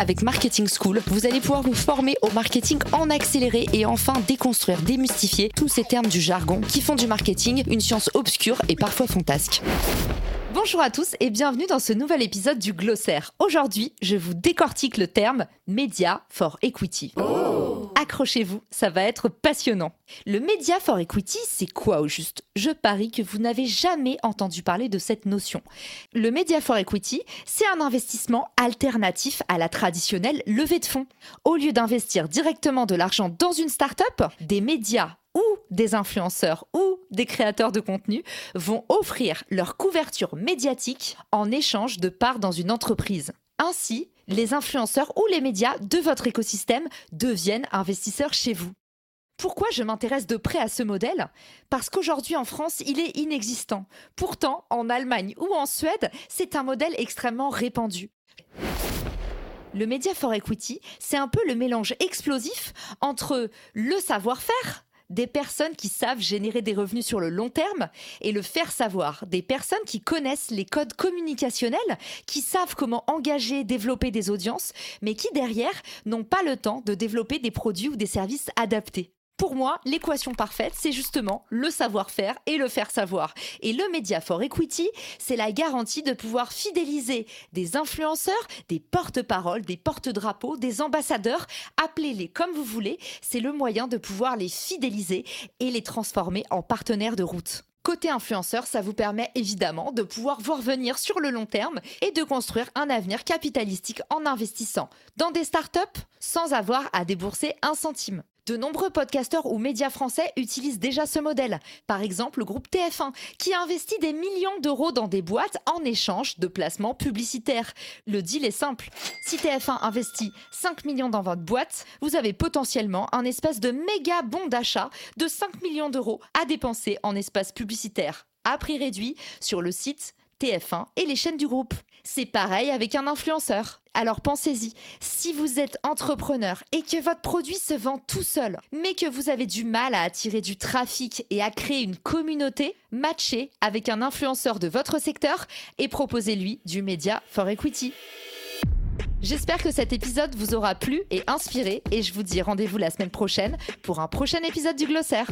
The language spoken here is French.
Avec Marketing School, vous allez pouvoir vous former au marketing en accéléré et enfin déconstruire, démystifier tous ces termes du jargon qui font du marketing une science obscure et parfois fantasque. Bonjour à tous et bienvenue dans ce nouvel épisode du Glossaire. Aujourd'hui, je vous décortique le terme Media for Equity. Accrochez-vous, ça va être passionnant. Le Media for Equity, c'est quoi au juste? Je parie que vous n'avez jamais entendu parler de cette notion. Le Media for Equity, c'est un investissement alternatif à la traditionnelle levée de fonds. Au lieu d'investir directement de l'argent dans une start-up, des médias ou des influenceurs ou des créateurs de contenu vont offrir leur couverture médiatique en échange de parts dans une entreprise. Ainsi, les influenceurs ou les médias de votre écosystème deviennent investisseurs chez vous. Pourquoi je m'intéresse de près à ce modèle? Parce qu'aujourd'hui en France, il est inexistant. Pourtant, en Allemagne ou en Suède, c'est un modèle extrêmement répandu. Le Media for Equity, c'est un peu le mélange explosif entre le savoir-faire, des personnes qui savent générer des revenus sur le long terme et le faire savoir, des personnes qui connaissent les codes communicationnels, qui savent comment engager, développer des audiences, mais qui derrière n'ont pas le temps de développer des produits ou des services adaptés. Pour moi, l'équation parfaite, c'est justement le savoir-faire et le faire savoir. Et le Media for Equity, c'est la garantie de pouvoir fidéliser des influenceurs, des porte-paroles, des porte-drapeaux, des ambassadeurs, appelez-les comme vous voulez. C'est le moyen de pouvoir les fidéliser et les transformer en partenaires de route. Côté influenceur, ça vous permet évidemment de pouvoir voir venir sur le long terme et de construire un avenir capitalistique en investissant dans des startups sans avoir à débourser un centime. De nombreux podcasteurs ou médias français utilisent déjà ce modèle. Par exemple, le groupe TF1, qui a investi des millions d'euros dans des boîtes en échange de placements publicitaires. Le deal est simple. Si TF1 investit 5 millions dans votre boîte, vous avez potentiellement un espèce de méga bon d'achat de 5 millions d'euros à dépenser en espace publicitaire à prix réduit sur le site TF1 et les chaînes du groupe. C'est pareil avec un influenceur. Alors pensez-y, si vous êtes entrepreneur et que votre produit se vend tout seul, mais que vous avez du mal à attirer du trafic et à créer une communauté, matchez avec un influenceur de votre secteur et proposez-lui du média for equity. J'espère que cet épisode vous aura plu et inspiré et je vous dis rendez-vous la semaine prochaine pour un prochain épisode du glossaire.